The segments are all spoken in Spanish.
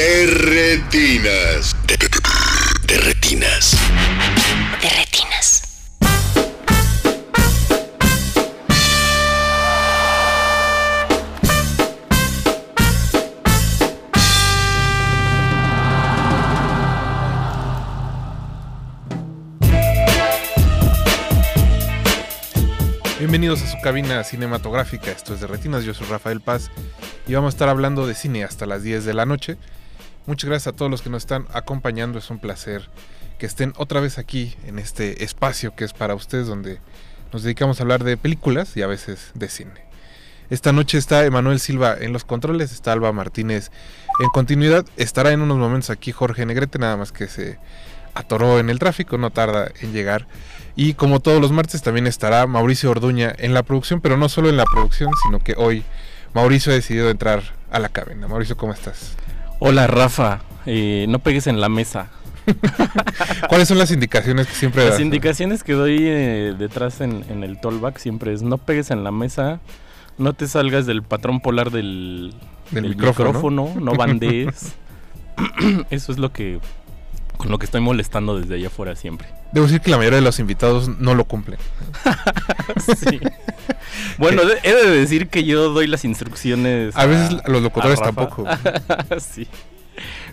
De retinas. De, de- de retinas. De retinas. Bienvenidos a su cabina cinematográfica, esto es de Retinas, yo soy Rafael Paz y vamos a estar hablando de cine hasta las 10 de la noche. Muchas gracias a todos los que nos están acompañando, es un placer que estén otra vez aquí en este espacio que es para ustedes donde nos dedicamos a hablar de películas y a veces de cine. Esta noche está Emanuel Silva en los controles, está Alba Martínez en continuidad, estará en unos momentos aquí Jorge Negrete, nada más que se atoró en el tráfico, no tarda en llegar. Y como todos los martes también estará Mauricio Orduña en la producción, pero no solo en la producción, sino que hoy Mauricio ha decidido entrar a la cabina. Mauricio, ¿cómo estás? Hola Rafa, Eh, no pegues en la mesa. ¿Cuáles son las indicaciones que siempre Las das? indicaciones que doy eh, detrás en, en el tollback siempre es no pegues en la mesa, no te salgas del patrón polar del, Del del micrófono, micrófono, no bandees. Eso es lo que con lo que estoy molestando desde allá afuera siempre. Debo decir que la mayoría de los invitados no lo cumplen. Sí. Bueno, he de decir que yo doy las instrucciones. A veces los locutores tampoco. sí.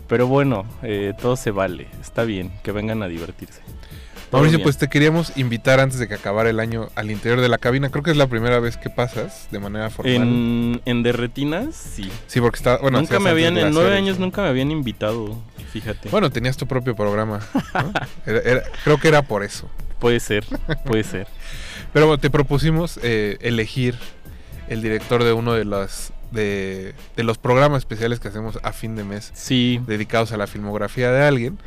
Pero bueno, eh, todo se vale. Está bien, que vengan a divertirse. Mauricio, pues te queríamos invitar antes de que acabara el año al interior de la cabina. Creo que es la primera vez que pasas de manera formal. En, en Derretinas, sí. Sí, porque está. Bueno, nunca me habían, en nueve años nunca me habían invitado, fíjate. Bueno, tenías tu propio programa. ¿no? Era- era- creo que era por eso. Puede ser, puede ser. Pero bueno, te propusimos eh, elegir el director de uno de los de, de los programas especiales que hacemos a fin de mes Sí, dedicados a la filmografía de alguien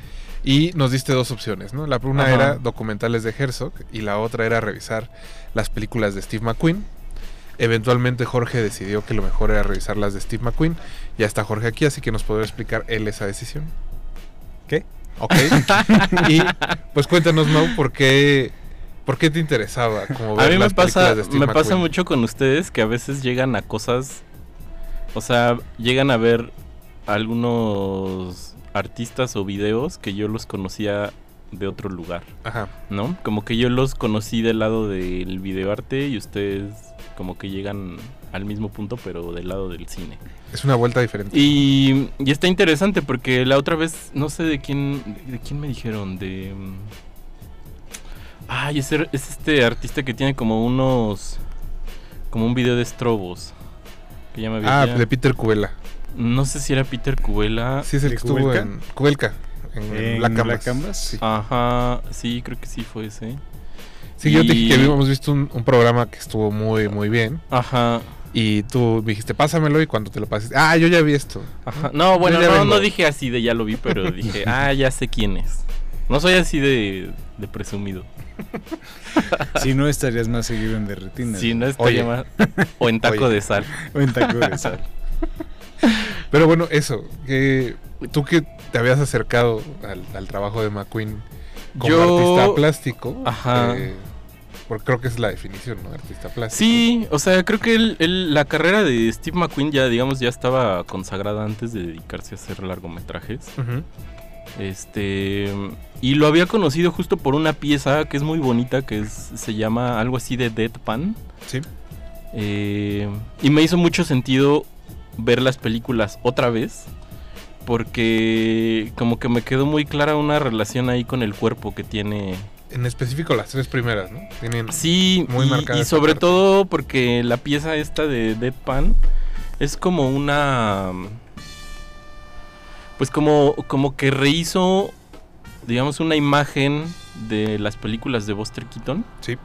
y nos diste dos opciones, ¿no? La una Ajá. era documentales de Herzog y la otra era revisar las películas de Steve McQueen. Eventualmente Jorge decidió que lo mejor era revisar las de Steve McQueen. Ya está Jorge aquí, así que nos podrá explicar él esa decisión. ¿Qué? Ok. y pues cuéntanos, Mau, ¿por qué, por qué te interesaba como ver a mí me las pasa, películas de Steve me pasa mucho con ustedes que a veces llegan a cosas, o sea, llegan a ver algunos artistas o videos que yo los conocía de otro lugar, Ajá. ¿no? Como que yo los conocí del lado del videoarte y ustedes como que llegan al mismo punto pero del lado del cine. Es una vuelta diferente. Y, y está interesante porque la otra vez, no sé de quién, de quién me dijeron, de... mm, Ay, es, er- es este artista que tiene como unos... Como un video de estrobos. Que ya me ah, había... de Peter Cubela. No sé si era Peter Cubela. Sí, es el ¿De que estuvo en Cubelca. En, ¿En Black Canvas. Sí. Ajá, sí, creo que sí fue ese. Sí, yo te dije que habíamos visto un, un programa que estuvo muy, muy bien. Ajá, Y tú me dijiste, pásamelo. Y cuando te lo pases, ah, yo ya vi esto. ajá. No, bueno, no, dije así de ya lo vi, pero dije, ah, ya sé quién es. No soy así de, de presumido. Si no, estarías más seguido en Derretinas. Si no Oye. estaría más. O en taco Oye. de sal. O en taco de sal. Pero bueno, eso. que Tú que te habías acercado al, al trabajo de McQueen como Yo- artista plástico. Ajá. eh, porque creo que es la definición, ¿no? Artista plástico. Sí, o sea, creo que él- él- la carrera de Steve McQueen ya, digamos, ya estaba consagrada antes de dedicarse a hacer largometrajes. Ujú. Este. Y lo había conocido justo por una pieza que es muy bonita, que es- se llama algo así de Deadpan. Sí. Eh, y me hizo mucho sentido ver las películas otra vez. Porque como que me quedó muy clara una relación ahí con el cuerpo que tiene. En específico las tres primeras, ¿no? Tienen. Sí, Muy y, sobre parte. todo porque la pieza esta de Deadpan es como una... Pues como, como que rehizo, digamos, una imagen de las películas de Buster Keaton. Sí.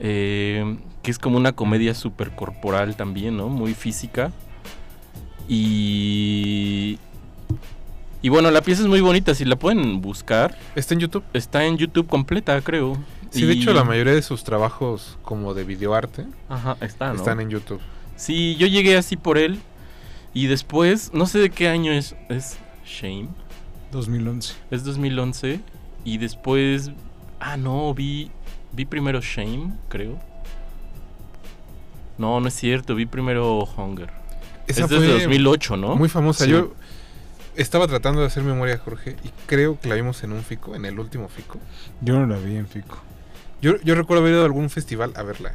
eh, que es como una comedia súper corporal también, ¿no? Muy física. Y. Y bueno, la pieza es muy bonita. Si la pueden buscar, ¿Está en YouTube? está en YouTube completa, creo. Sí, de Y- hecho la mayoría de sus trabajos como de videoarte Ajá, está, ¿no? están en YouTube. Sí, yo llegué así por él. Y después, no sé de qué año es. Es Shame. 2011. Es 2011. Y después. Ah, no, vi. Vi primero Shame, creo. No, no es cierto. Vi primero Hunger. Esa es desde fue 2008, ¿no? muy famosa. Sí. Yo estaba tratando de hacer memoria, Jorge, y creo que la vimos en un fico, en el último fico. Yo no la vi en Fico. Yo, yo recuerdo haber ido a algún festival a verla.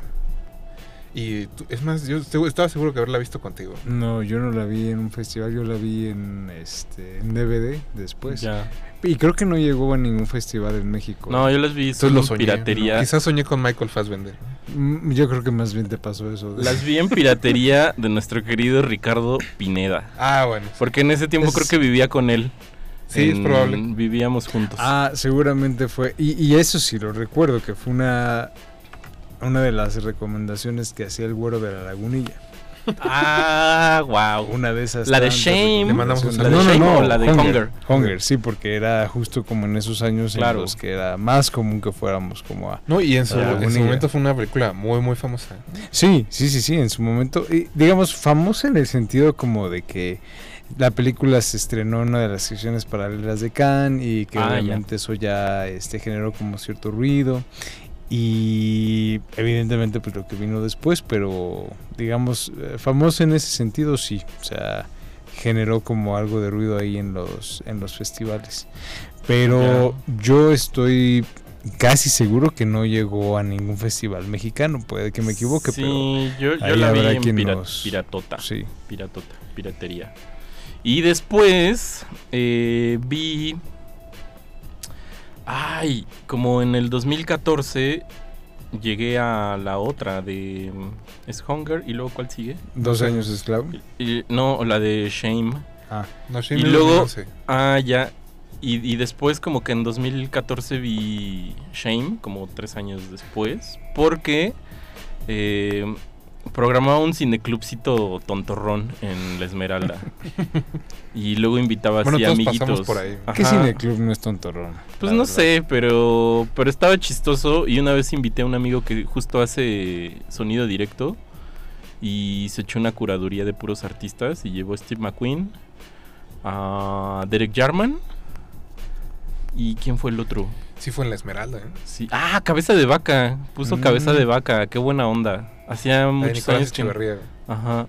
Y tú- es más, yo estaba seguro que haberla visto contigo. No, yo no la vi en un festival, yo la vi en este en DVD después. Ya. Y creo que no llegó a ningún festival en México. No, yo las vi Entonces solo lo en soñé. piratería. Quizás soñé con Michael Fassbender. Mm, Yo creo que más bien te pasó eso. de- Las vi en piratería de nuestro querido Ricardo Pineda. Ah, bueno. Porque en ese tiempo Es- creo que vivía con él. Sí, es probable. Vivíamos juntos. Ah, seguramente fue. Y, y eso sí lo recuerdo, que fue una, una de las recomendaciones que hacía el güero de la lagunilla. Ah, wow. Una de esas. La de Shame. Le mandamos un recomendaciones. saludo. No, no, ¿La de no. O la de Hunger. Hunger? Hunger, sí, porque era justo como en esos años Claro. en los que era más común que fuéramos como a... No, y en su, en momento fue una película muy, muy famosa. Sí, sí, sí, sí, en su momento. Y, digamos, famosa en el sentido como de que la película se estrenó en una de las secciones paralelas de Cannes y que Ah, ya. obviamente eso ya este, generó como cierto ruido. Y evidentemente pues lo que vino después, pero digamos, eh, famosa en ese sentido sí. O sea, generó como algo de ruido ahí en los, en los festivales. Pero yo estoy casi seguro que no llegó a ningún festival mexicano. Puede que me equivoque, pero... Sí, yo, yo ahí la vi en pira- nos- piratota. Sí. Piratota, piratería. Y después eh, vi. Ay, como en el 2014 llegué a la otra de. mm, Es Hunger y luego ¿cuál sigue? Dos años esclavo. Y- no, la de Shame. Ah, No, sí, Y luego- 2011. Ah, ya. Y, y después como que en 2014 vi Shame, como tres años después, porque eh, programaba un cineclubcito tontorrón en La Esmeralda. y luego invitaba así Bueno, todos amiguitos. por ahí. ¿qué cineclub no es tontorrón? Pues no verdad. sé, pero, pero estaba chistoso y una vez invité a un amigo que justo hace sonido directo y se echó una curaduría de puros artistas y llevó a Steve McQueen, a Derek Jarman y ¿quién fue el otro? Sí fue en La Esmeralda, ¿eh? Sí. Ah, cabeza de vaca. Puso Mm. cabeza de vaca. Qué buena onda. Hacía muchos años que... Ajá.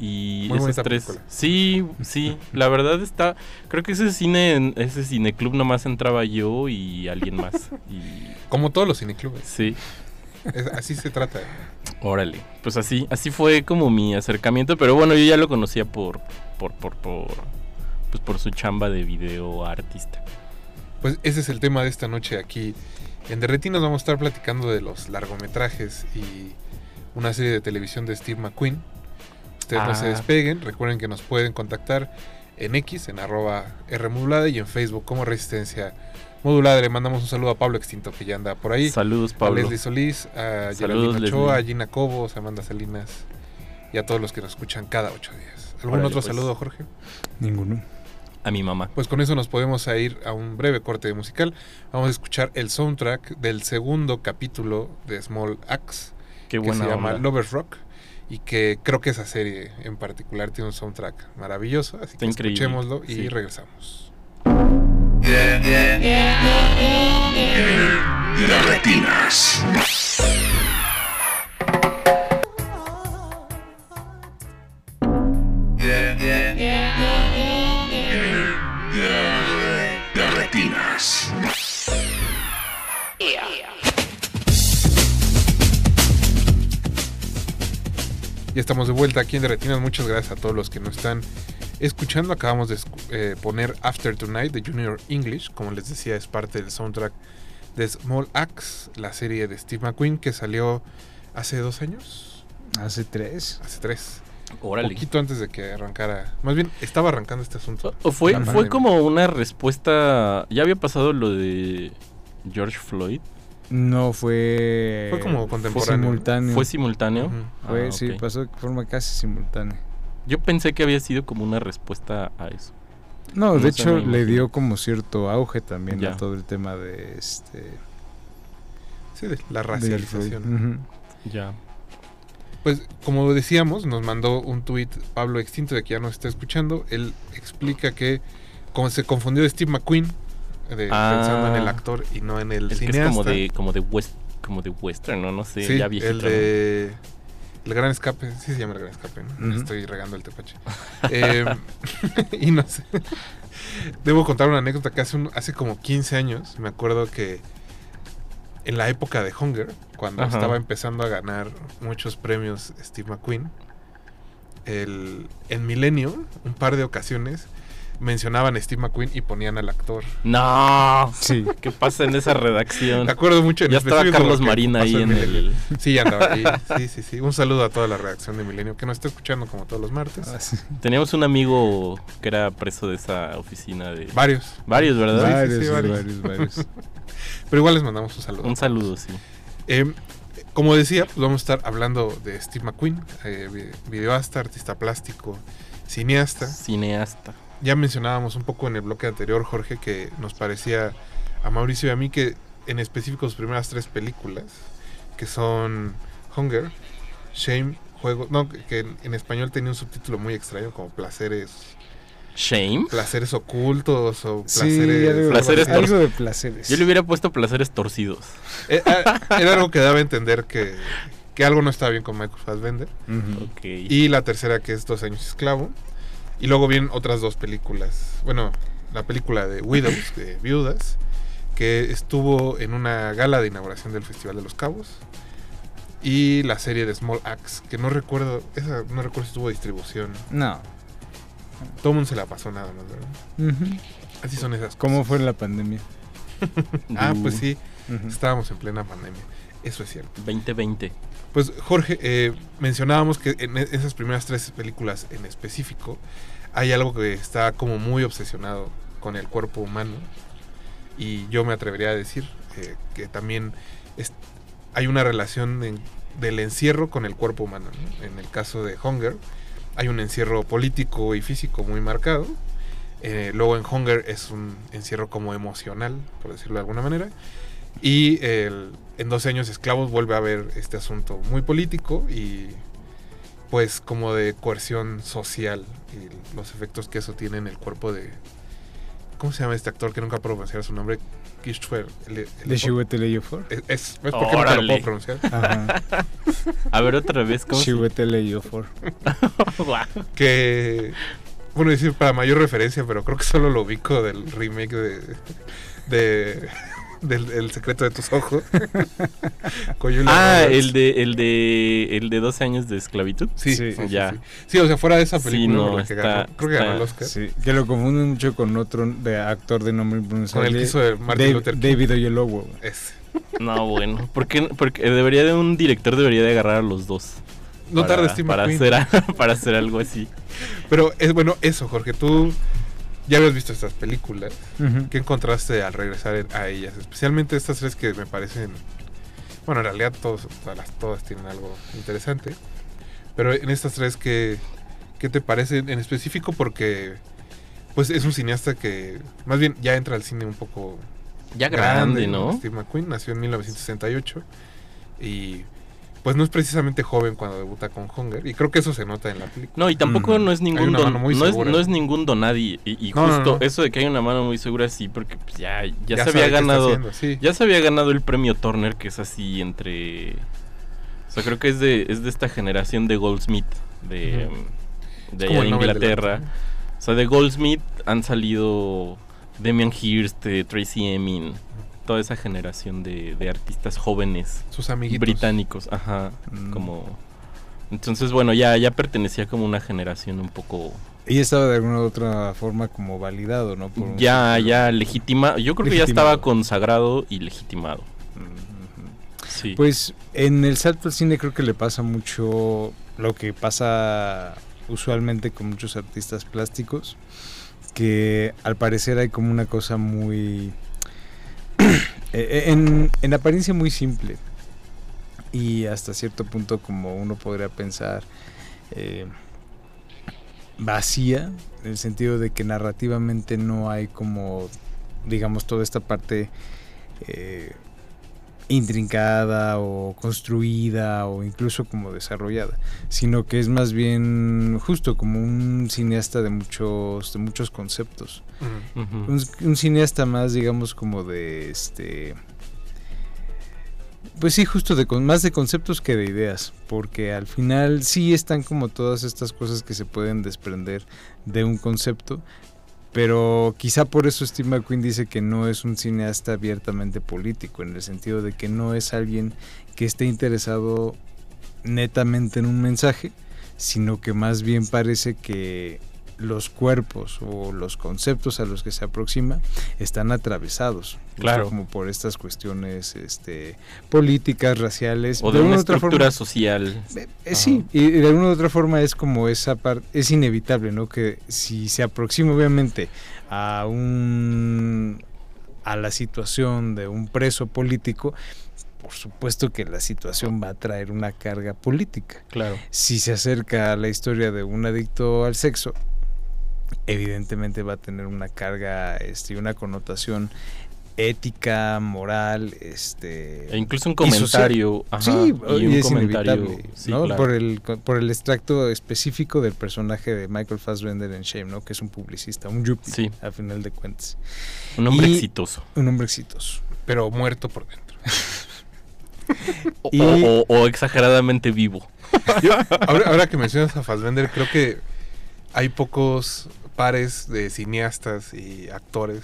Y Muy tres. película. Sí, sí. La verdad está. Creo que ese cine, ese cineclub nomás entraba yo y alguien más. Y Como todos los cineclubes. sí. Es- así se trata. Órale. Pues así, así fue como mi acercamiento. Pero bueno, yo ya lo conocía por, por, por, por, pues por su chamba de video artista. Pues ese es el tema de esta noche aquí. En Derretinas vamos a estar platicando de los largometrajes y una serie de televisión de Steve McQueen. Ustedes no se Ah. despeguen. Recuerden que nos pueden contactar en X, en arroba Rmodulada y en Facebook como Resistencia Modulada. Le mandamos un saludo a Pablo Extinto que ya anda por ahí. Saludos, A Pablo. Leslie Solís, a Saludos, Geraldine Ochoa, a. Gina Cobos, a Amanda Salinas y a todos los que nos escuchan cada ocho días. ¿Algún Órale, otro pues. saludo, Jorge? Ninguno. A mi mamá. Pues con eso nos podemos a ir a un breve corte de musical. Vamos a escuchar el soundtrack del segundo capítulo de Small Axe, Qué que buena se llama onda. Lovers Rock. Y que creo que esa serie en particular tiene un soundtrack maravilloso. Así Está que increíble, escuchémoslo y sí. regresamos. Derretinas. Derretinas. Ya estamos de vuelta aquí en Derretinas. Muchas gracias a todos los que nos están escuchando. Acabamos de escu- eh, poner After Tonight de Junior English. Como les decía, es parte del soundtrack de Small Axe, la serie de Steve McQueen que salió hace dos años. Hace tres. Hace tres. Órale. Poquito antes de que arrancara. Más bien, estaba arrancando este asunto. O fue, fue como una respuesta. Ya había pasado lo de George Floyd. No fue. Fue como Fue contemporáneo. simultáneo. ¿Fue simultáneo? Ujú. Fue, Ah, sí, pasó de forma casi simultánea. Yo pensé que había sido como una respuesta a eso. No, No de hecho le dio como cierto auge también Ya. a todo el tema de este Sí, de la racialización. Ya. Pues como decíamos, nos mandó un tuit Pablo Extinto de que ya nos está escuchando. Él explica que como se confundió Steve McQueen, de, Ah. pensando en el actor y no en el, El que cineasta. es como de, como de west, como de western, ¿no? No sé, Sí, ya viejito. el ¿no? de El Gran Escape, sí se llama El Gran Escape. Estoy regando el tepache. Eh, y no sé. Debo contar una anécdota que hace, un- hace como 15 años, me acuerdo que en la época de Hunger, cuando Ajá. estaba empezando a ganar muchos premios Steve McQueen, el, en Milenio, un par de ocasiones, mencionaban a Steve McQueen y ponían al actor. No, Sí. ¿qué pasa en esa redacción? Me acuerdo mucho en Ya estaba Carlos Marín ahí en Milenio. el... Sí, ya andaba ahí. Sí, sí, sí. Un saludo a toda la redacción de Milenio que nos está escuchando como todos los martes. Ah, sí. Teníamos un amigo que era preso de esa oficina de... Varios. Varios, ¿verdad? Varios, sí, sí, varios. varios, varios. Pero igual les mandamos un saludo. Un saludo, sí. Eh, como decía, pues vamos a estar hablando de Steve McQueen, eh, vi- videoasta, artista plástico, cineasta. Cineasta. Ya mencionábamos un poco en el bloque anterior, Jorge, que nos parecía a Mauricio y a mí que en específico sus primeras tres películas, que son Hunger, Shame, Juego, no, que- en, en español tenía un subtítulo muy extraño como placeres, Shame. placeres ocultos o Sí, placeres, algo, Placeres algo de placeres. Yo le hubiera puesto placeres torcidos. Eh, eh, Era algo que daba a entender que, que algo no estaba bien con Michael Fassbender. Y la tercera que es Dos años esclavo. Y luego vienen otras dos películas. Bueno, la película de Widows, de Viudas, que estuvo en una gala de inauguración del Festival de los Cabos. Y la serie de Small Axe, que no recuerdo, esa no recuerdo si tuvo distribución. No. Todo el mundo se la pasó nada más, ¿verdad? Así son esas ¿Cómo cosas. fue la pandemia? Ah, pues sí, estábamos en plena pandemia. Eso es cierto. 2020. Pues Jorge, eh, mencionábamos que en e- esas primeras tres películas en específico hay algo que está como muy obsesionado con el cuerpo humano y yo me atrevería a decir eh, que también hay una relación del encierro con el cuerpo humano. ¿no? En el caso de Hunger hay un encierro político y físico muy marcado. Eh, luego en Hunger es un encierro como emocional, por decirlo de alguna manera. Y el- en 12 años esclavos vuelve a haber este asunto muy político y pues como de coerción social y los efectos que eso tiene en el cuerpo de... ¿Cómo se llama este actor que nunca puedo pronunciar su nombre? El- ¿De Chiwetel Ejiofor? Es, es, ¿Ves por qué nunca lo puedo pronunciar? Ajá. A ver otra vez, ¿cómo se- Chiwetel Ejiofor. Guau. Que... Bueno, decir para mayor referencia, pero creo que solo lo ubico del remake de... de del El secreto de tus ojos. Ah, Roberts. el de, el de, el de 12 años de esclavitud. Sí, Sí. sí, Ya. sí. Sí, o sea, fuera de esa Sí, película, no, por la que está- ganó- creo que ganó el Oscar. Sí, que lo confunden mucho con otro de actor de nombre Con el que hizo de Martin Dave- Luther King. David Oyelowo. Es. No, bueno. ¿Por qué? Porque debería de un director debería de agarrar a los dos. No para, tarda Steve para McQueen. hacer, para hacer algo así. Pero es bueno, eso, Jorge, tú ya habías visto estas películas. ¿Qué encontraste al regresar a ellas? Especialmente estas tres que me parecen. Bueno, en realidad todos, todas, todas tienen algo interesante. Pero en estas tres, ¿qué, qué te parecen en específico? Porque pues es un cineasta que más bien ya entra al cine un poco Ya grande, ¿no? Steve McQueen nació en 1968 y pues no es precisamente joven cuando debuta con Hunger y creo que eso se nota en la película. No, y tampoco Mm. no es ningún don, no, es, segura. no es ningún donadie. Y, y No, no, justo no. eso de que hay una mano muy segura, sí, porque pues, ya, ya, se había ganado. haciendo, sí. Ya se había ganado el premio Turner, que es así entre. O sea, creo que es de, es de esta generación de Goldsmith, de, de allá de el Nobel de la Inglaterra. O sea, de Goldsmith han salido Damian Hirst, eh, Tracy Emin, toda esa generación de, de artistas jóvenes Sus amiguitos. británicos, ajá, Mm. como... Entonces, bueno, ya, ya pertenecía como una generación un poco... Y estaba de alguna u otra forma como validado, ¿no? Por Ya, ya legitima... Yo creo que ya estaba consagrado y legitimado. Sí. Pues en el salto al cine creo que le pasa mucho lo que pasa usualmente con muchos artistas plásticos, que al parecer hay como una cosa muy... eh, en, en apariencia muy simple y hasta cierto punto como uno podría pensar, eh, vacía, en el sentido de que narrativamente no hay como, digamos, toda esta parte eh, intrincada o construida o incluso como desarrollada, sino que es más bien justo como un cineasta de muchos, de muchos conceptos. Un cineasta más, digamos, como de este. Pues sí, justo de con más de conceptos que de ideas, porque al final sí están como todas estas cosas que se pueden desprender de un concepto, pero quizá por eso Steve McQueen dice que no es un cineasta abiertamente político, en el sentido de que no es alguien que esté interesado netamente en un mensaje, sino que más bien parece que los cuerpos o los conceptos a los que se aproxima están atravesados Claro. como por estas cuestiones este políticas raciales O de alguna una otra estructura forma- social. eh, eh, sí, y de alguna u otra forma es como esa parte, es inevitable, ¿no? Que si se aproxima obviamente a un a la situación de un preso político, por supuesto que la situación va a traer una carga política. Claro. Si se acerca a la historia de un adicto al sexo, evidentemente va a tener una carga, este, una connotación ética, moral, este E incluso un y comentario. ajá, Sí, y y un es comentario. inevitable, sí, ¿no? claro. por, el, por el extracto específico del personaje de Michael Fassbender en Shame, ¿no? Que es un publicista, un yuppie, Sí. a final de cuentas. Un hombre y- exitoso. Un hombre exitoso. Pero muerto por dentro. O, Y- o- o exageradamente vivo. Yo, ahora, ahora que mencionas a Fassbender, creo que hay pocos pares de cineastas y actores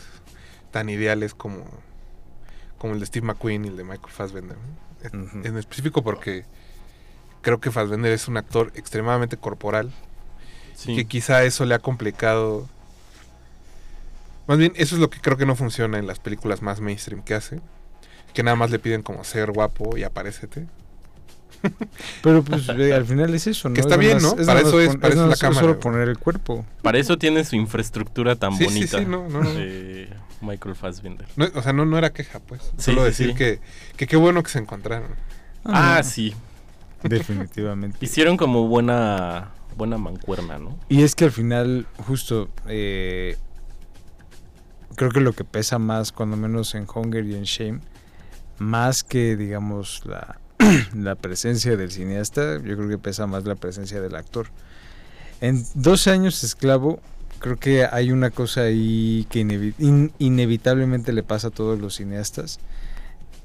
tan ideales como, como el de Steve McQueen y el de Michael Fassbender. ¿no? En- específico porque creo que Fassbender es un actor extremadamente corporal Sí. que quizá eso le ha complicado. Más bien, eso es lo que creo que no funciona en las películas más mainstream que hace. Que nada más le piden como ser guapo y aparécete. Pero pues eh, al final es eso, ¿no? Que está Es bien, ¿no? Para eso es- pon- para eso es la cámara, Solo poner el cuerpo. Para eso tiene su infraestructura tan Sí, sí, bonita. sí, no, no, no. de Michael Fassbender. No, o sea, no, no era queja, pues. Sí, Solo decir sí. Que, que qué bueno que se encontraron. Ah, no, sí. Definitivamente. Hicieron como buena buena mancuerna, ¿no? Y es que al final, justo, eh, creo que lo que pesa más, cuando menos en Hunger y en Shame, más que, digamos, la, la presencia del cineasta, yo creo que pesa más la presencia del actor. En 12 años esclavo, creo que hay una cosa ahí que inevi- in- inevitablemente le pasa a todos los cineastas.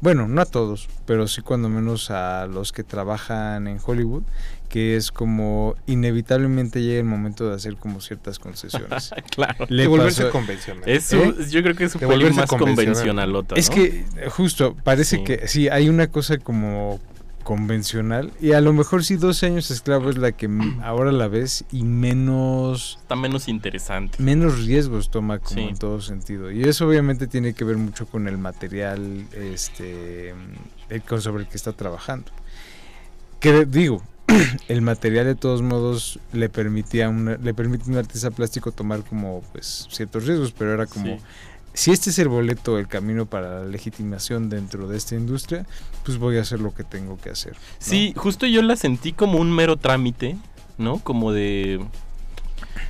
Bueno, no a todos, pero sí cuando menos a los que trabajan en Hollywood, que es como inevitablemente llega el momento de hacer como ciertas concesiones. claro. Le de volverse pasó- convencional. Es ¿Eh? Yo creo que es volverse más convencional. convencionalota, Es ¿no? que eh, justo, parece Sí. que sí, hay una cosa como convencional y a lo mejor sí 12 años esclavo es la que ahora la ves y menos Está menos interesante. menos riesgos toma como Sí. en todo sentido y eso obviamente tiene que ver mucho con el material este el con sobre el que está trabajando que digo el material de todos modos le permitía una- le permite a un artista plástico tomar como pues ciertos riesgos pero era como Sí. Si este es el boleto, el camino para la legitimación dentro de esta industria, pues voy a hacer lo que tengo que hacer. ¿no? Sí, justo yo la sentí como un mero trámite, ¿no? Como de...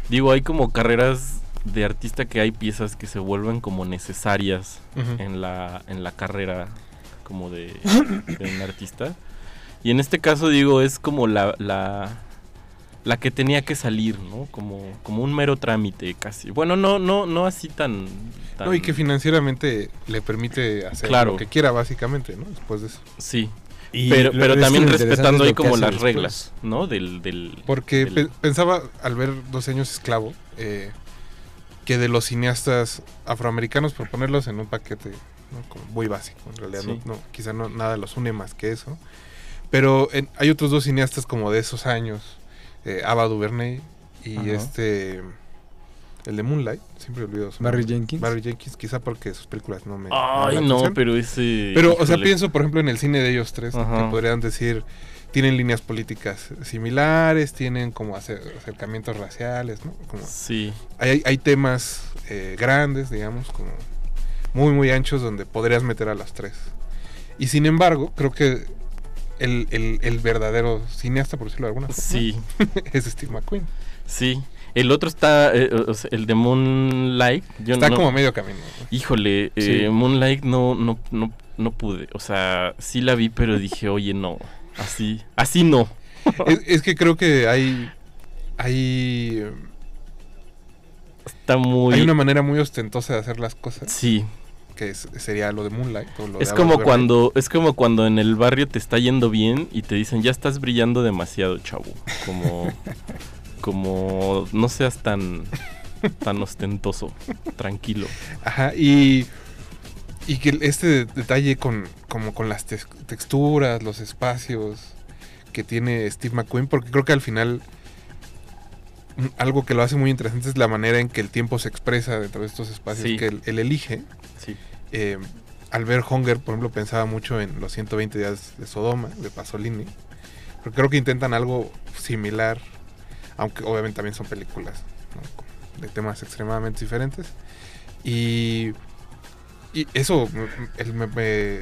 Digo, hay como carreras de artista que hay piezas que se vuelven como necesarias en la, en la carrera como de, de un artista. Y en este caso, digo, es como la, la, la que tenía que salir, ¿no? Como, como un mero trámite casi. Bueno, no, no, no así tan... tan- No, y que financieramente le permite hacer Claro. lo que quiera, básicamente, ¿no? Después de eso. Sí, Y pero, pero también respetando es ahí como las después. reglas, ¿no? Del... del Porque del- pe- pensaba al ver 12 años esclavo eh, que de los cineastas afroamericanos, por ponerlos en un paquete ¿no? como muy básico, en realidad Sí. no, no, quizá no, nada los une más que eso. Pero en- hay otros dos cineastas como de esos años, eh, Ava DuVernay y Ajá. este, el de Moonlight, siempre olvido su Barry nombre. Jenkins. Barry Jenkins, quizá porque sus películas no me... Ay, no, atención. pero ese... Pero, o sea, pienso, por ejemplo, en el cine de ellos tres, Ajá. que podrían decir, tienen líneas políticas similares, tienen como acer- acercamientos raciales, ¿no? Como Sí, hay, hay temas eh, grandes, digamos, como muy, muy anchos, donde podrías meter a las tres. Y sin embargo, creo que el, el- el verdadero cineasta, por decirlo de alguna forma, sí, es Steve McQueen. sí. El otro está, eh, el de Moonlight. Yo Está no- como medio camino. ¿no? Híjole, Sí. eh, Moonlight no, no, no, no pude. O sea, sí la vi, pero dije, oye, no. Así, así no. es, es que creo que hay. Hay. Está muy. Hay una manera muy ostentosa de hacer las cosas. Sí, Que es- sería lo de Moonlight. o lo de es Ava como cuando, es como cuando en el barrio te está yendo bien y te dicen, ya estás brillando demasiado, chavo. Como, como, no seas tan, tan ostentoso, tranquilo. Ajá, y. Y que este detalle con, como con las tex- texturas, los espacios que tiene Steve McQueen, porque creo que al final algo que lo hace muy interesante es la manera en que el tiempo se expresa dentro de estos espacios Sí. que él, él elige. Sí. Eh, al ver Hunger, por ejemplo, pensaba mucho en los 120 días de Sodoma, de Pasolini. Pero creo que intentan algo similar, aunque obviamente también son películas ¿no? de temas extremadamente diferentes. Y, y eso me, me,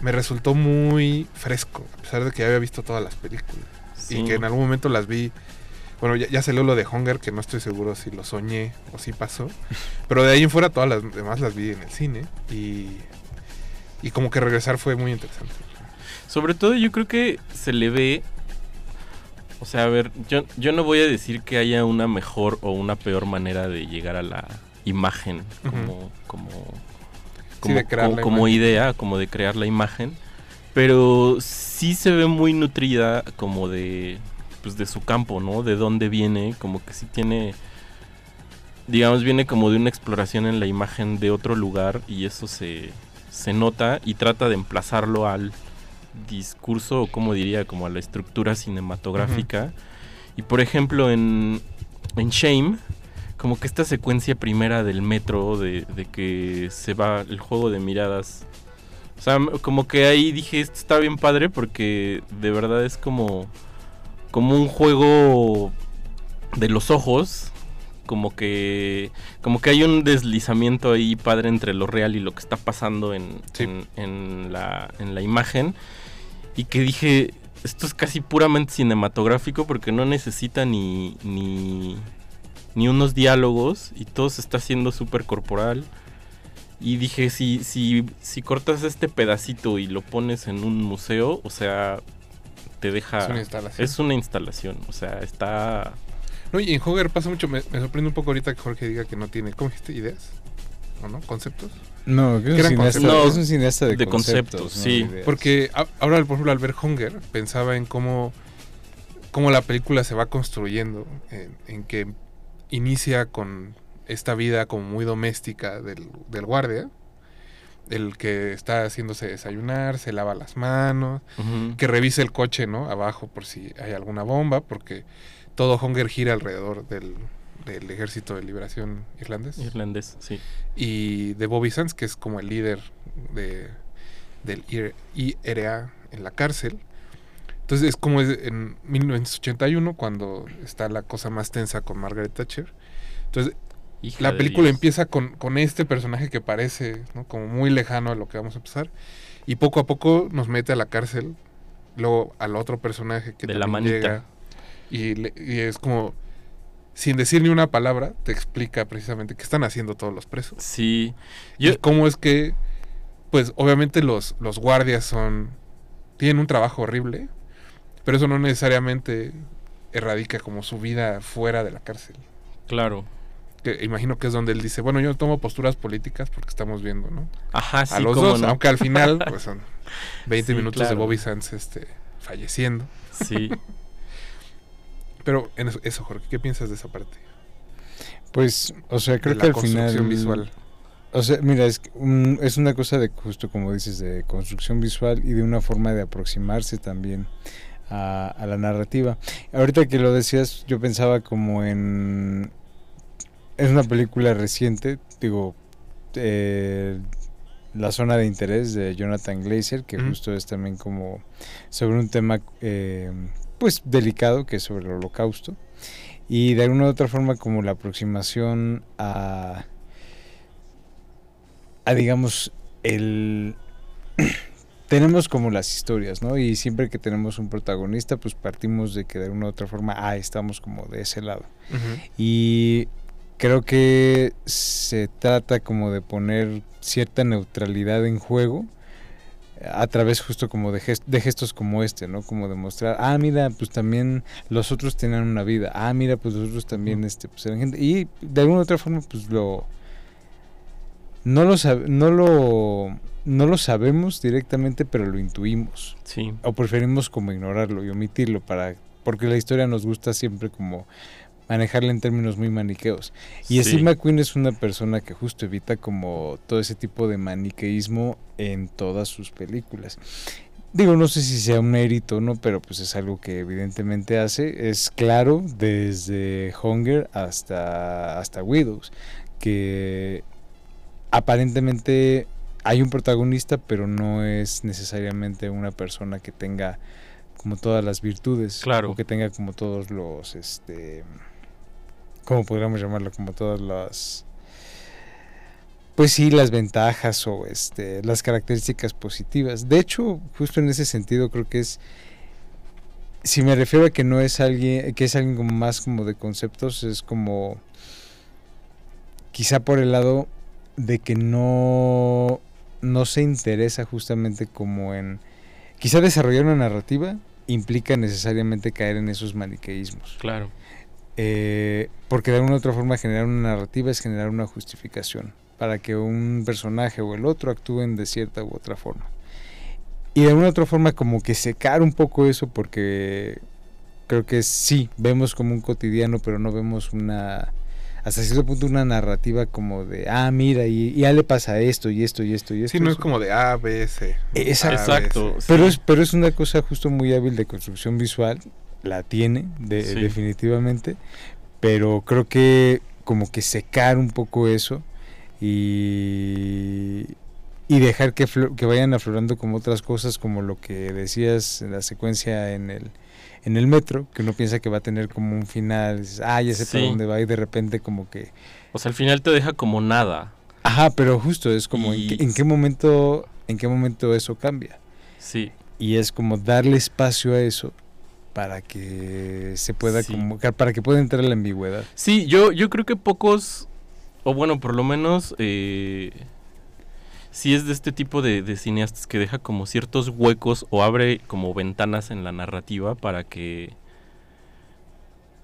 me resultó muy fresco, a pesar de que ya había visto todas las películas. Sí. Y que en algún momento las vi. Bueno, ya, ya salió lo de Hunger, que no estoy seguro si lo soñé o si pasó. Pero de ahí en fuera todas las demás las vi en el cine. Y, y como que regresar fue muy interesante. Sobre todo yo creo que se le ve... O sea, a ver, yo, yo no voy a decir que haya una mejor o una peor manera de llegar a la imagen como, como, como, idea, como de crear la imagen. Pero sí se ve muy nutrida como de, pues de su campo, ¿no? De dónde viene, como que sí tiene, digamos, viene como de una exploración en la imagen de otro lugar y eso se, se nota y trata de emplazarlo al discurso, o como diría, como a la estructura cinematográfica. Y por ejemplo, en, en Shame, como que esta secuencia primera del metro, de, de que se va el juego de miradas. O sea, como que ahí dije, esto está bien padre porque de verdad es como, como un juego de los ojos. Como que, como que hay un deslizamiento ahí padre entre lo real y lo que está pasando en, Sí. en, en la, en la imagen. Y que dije, esto es casi puramente cinematográfico porque no necesita ni, ni, ni unos diálogos y todo se está haciendo súper corporal. Y dije, si, si, si cortas este pedacito y lo pones en un museo, o sea, te deja... Es una instalación. Es una instalación, o sea, está... No, y en Hunger pasa mucho. Me, me sorprende un poco ahorita que Jorge diga que no tiene, ¿cómo dijiste? ¿Ideas? ¿O no? ¿Conceptos? No, que es, un cineasta, conceptos. es un cineasta de, De conceptos, conceptos, no sí. Porque a- ahora, por ejemplo, al ver Hunger, pensaba en cómo, cómo la película se va construyendo, en, en que inicia con esta vida como muy doméstica del, del guardia, el que está haciéndose desayunar, se lava las manos, que revise el coche, ¿no? Abajo por si hay alguna bomba, porque todo Hunger gira alrededor del, del Ejército de Liberación Irlandés Irlandés, sí. y de Bobby Sands, que es como el líder de, del IR- IRA en la cárcel. Entonces es como en 1981 cuando está la cosa más tensa con Margaret Thatcher. Entonces Hija la película Dios. empieza con, con este personaje que parece ¿no? como muy lejano a lo que vamos a empezar y poco a poco nos mete a la cárcel, luego al otro personaje que De la manita. llega y, le- y es como sin decir ni una palabra te explica precisamente qué están haciendo todos los presos. Sí. Yo, Y cómo es que, pues obviamente los, los guardias son, tienen un trabajo horrible, pero eso no necesariamente erradica como su vida fuera de la cárcel. claro. Que imagino que es donde él dice, bueno, yo tomo posturas políticas porque estamos viendo, ¿no? Ajá, sí, a los dos, no. aunque al final pues son 20 Sí, minutos de. Bobby Sands este, falleciendo. Sí. Pero en eso, eso, Jorge, ¿qué piensas de esa parte? Pues, o sea, creo de que la al final... construcción visual. O sea, mira, es, un- es una cosa de justo como dices, de construcción visual y de una forma de aproximarse también a, a la narrativa. Ahorita que lo decías, yo pensaba como en... Es una película reciente, digo, eh, La zona de interés de Jonathan Glazer, que Ujú. justo es también como sobre un tema eh, pues delicado, que es sobre el holocausto. Y de alguna u otra forma como la aproximación a a digamos el tenemos como las historias, ¿no? Y siempre que tenemos un protagonista, pues partimos de que de una u otra forma, ah, estamos como de ese lado. Ujú. Y creo que se trata como de poner cierta neutralidad en juego a través justo como de, gest- de gestos como este, ¿no? Como demostrar, ah, mira, pues también los otros tenían una vida, ah, mira, pues los otros también, este, pues eran gente, y de alguna u otra forma, pues lo, no lo, sab- no lo, no lo sabemos directamente, pero lo intuimos, Sí. o preferimos como ignorarlo y omitirlo para, porque la historia nos gusta siempre como manejarla en términos muy maniqueos. Y Sí. Steve McQueen es una persona que justo evita como todo ese tipo de maniqueísmo en todas sus películas. Digo, no sé si sea un mérito o no, pero pues es algo que evidentemente hace. Es claro desde Hunger hasta, hasta Widows, que aparentemente hay un protagonista, pero no es necesariamente una persona que tenga como todas las virtudes. Claro. O que tenga como todos los, este... ¿Cómo podríamos llamarlo? Como todas las... Pues sí, las ventajas o este, las características positivas. De hecho, justo en ese sentido creo que es... Si me refiero a que no es alguien, que es alguien como más como de conceptos, es como... Quizá por el lado de que no, no se interesa justamente como en... Quizá desarrollar una narrativa implica necesariamente caer en esos maniqueísmos. Claro. Eh, porque de alguna u otra forma generar una narrativa es generar una justificación para que un personaje o el otro actúen de cierta u otra forma. Y de alguna u otra forma como que secar un poco eso porque creo que sí, vemos como un cotidiano, pero no vemos una, hasta cierto punto una narrativa como de, ah, mira, y, y ya le pasa esto y esto y esto y esto. Sí, no es como de A, B, C. Exacto. A, B. C. pero es, pero es una cosa justo muy hábil de construcción visual, la tiene, de- Sí. definitivamente, pero creo que como que secar un poco eso y, y dejar que, vayan aflorando como otras cosas, como lo que decías en la secuencia en el, en el metro, que uno piensa que va a tener como un final, dices, ah, ya sé para Sí. dónde va y de repente como que... O sea, al final te deja como nada. Ajá, pero justo es como en, qué, en qué momento en qué momento eso cambia. Sí. y es como darle espacio a eso para que se pueda Sí. como para que pueda entrar la ambigüedad. Sí, yo, yo creo que pocos, o bueno, por lo menos, eh, sí es de este tipo de, de cineastas que deja como ciertos huecos o abre como ventanas en la narrativa para que,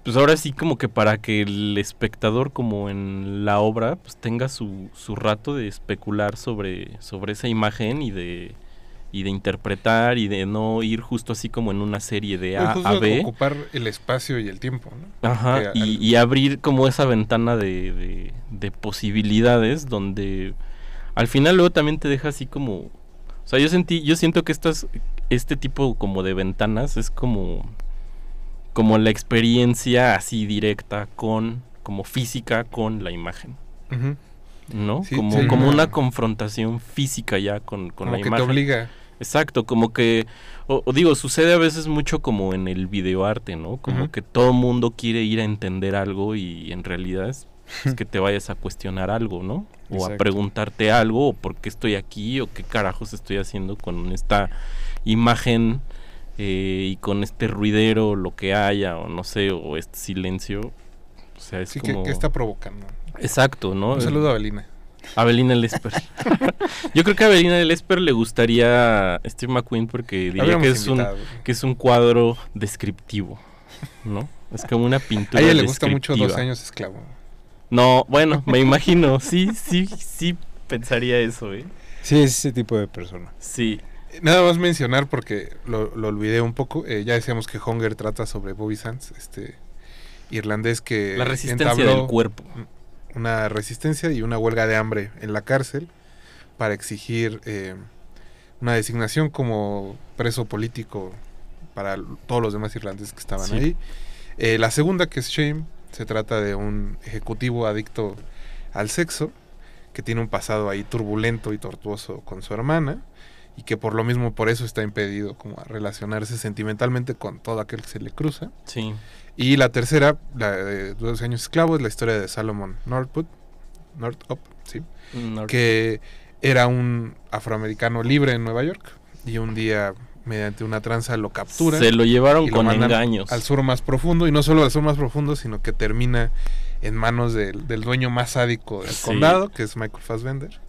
pues ahora sí como que para que el espectador como en la obra, pues tenga su, su rato de especular sobre, sobre esa imagen y de y de interpretar y de no ir justo así como en una serie de A Justo a B. ocupar el espacio y el tiempo, ¿no? Ajá, y, al- y abrir como esa ventana de, de- de posibilidades donde al final luego también te deja así como... O sea, yo sentí, yo siento que estas, este tipo como de ventanas es como, como la experiencia así directa con, como física con la imagen, Ujú. ¿no? Sí, como, sí, como una- confrontación física ya con, con Como la que te imagen. obliga. Exacto, como que, o, o digo, sucede a veces mucho como en el videoarte, ¿no? Como que todo mundo quiere ir a entender algo y en realidad es que te vayas a cuestionar algo, ¿no? O a preguntarte algo, o por qué estoy aquí, o qué carajos estoy haciendo con esta imagen eh, y con este ruidero, lo que haya, o no sé, o este silencio. O sea, es Sí, que, como... que está provocando. Exacto, ¿no? Un saludo a Belina. Abelina Lesper. Yo creo que a Abelina Lesper le gustaría Steve McQueen porque diría que es, un, que es un cuadro descriptivo, ¿no? Es como una pintura A ella le gusta mucho dos años esclavo. No, bueno, me imagino, sí, sí, sí pensaría eso, ¿eh? Sí, es ese tipo de persona. Sí, Nada más mencionar porque lo, lo olvidé un poco. eh, ya decíamos que Hunger trata sobre Bobby Sands, este irlandés que la resistencia entabló del cuerpo. Una resistencia y una huelga de hambre en la cárcel para exigir eh, una designación como preso político para todos los demás irlandeses que estaban Sí. ahí. Eh, la segunda, que es Shame, se trata de un ejecutivo adicto al sexo que tiene un pasado ahí turbulento y tortuoso con su hermana y que por lo mismo por eso está impedido como a relacionarse sentimentalmente con todo aquel que se le cruza. Sí, Y la tercera, la de 12 años esclavo, es la historia de Salomon Northup, Northup, sí, que era un afroamericano libre en Nueva York y un día mediante una tranza lo captura. Se lo llevaron lo con engaños. Al sur más profundo, y no solo al sur más profundo, sino que termina en manos del, del dueño más sádico del Sí. condado, que es Michael Fassbender.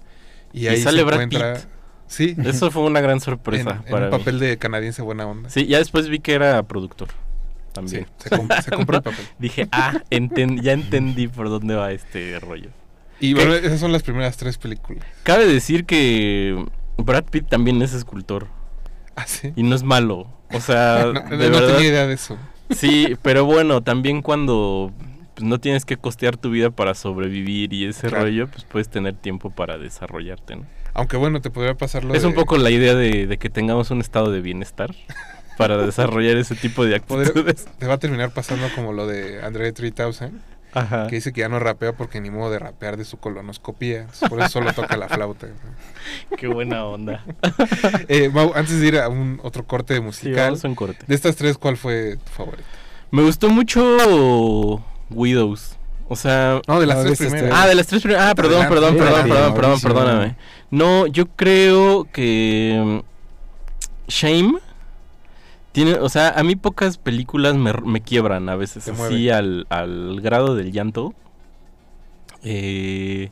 Y Y ahí sale se Brad encuentra. Pitt. Sí, Eso fue una gran en, sorpresa en para un mí. papel de canadiense buena onda. Sí, ya después vi que era productor. Sí, También. se, comp- se compró el papel. Dije, ah, enten- ya entendí por dónde va este rollo. Y bueno, esas son las primeras tres películas. Cabe decir que Brad Pitt también es escultor Ah, sí. y no es malo. O sea, no, de no verdad. tenía idea de eso. Sí, pero bueno, también cuando pues, no tienes que costear tu vida para sobrevivir y ese Claro. rollo, pues puedes tener tiempo para desarrollarte, ¿no? Aunque bueno, te podría pasar lo Es de- un poco la idea de, de que tengamos un estado de bienestar para desarrollar ese tipo de Podría- actitudes. te va a terminar pasando como lo de Andre 3000, Ajá. que dice que ya no rapea porque ni modo de rapear de su colonoscopía. Por eso solo toca la flauta. Qué buena onda. Eh, Mau, antes de ir a un otro corte Sí, musical, vamos a un corte. de estas tres, ¿cuál fue tu favorito? Me gustó mucho Widows. O sea, No, de las No, tres primeras. Ah, de las tres primeras. Ah, perdón, perdón, perdón, Sí, perdón, perdón, perdóname. No, yo creo que. Shame. Tiene, o sea, a mí pocas películas me, me quiebran a veces Te así al, al grado del llanto. Eh,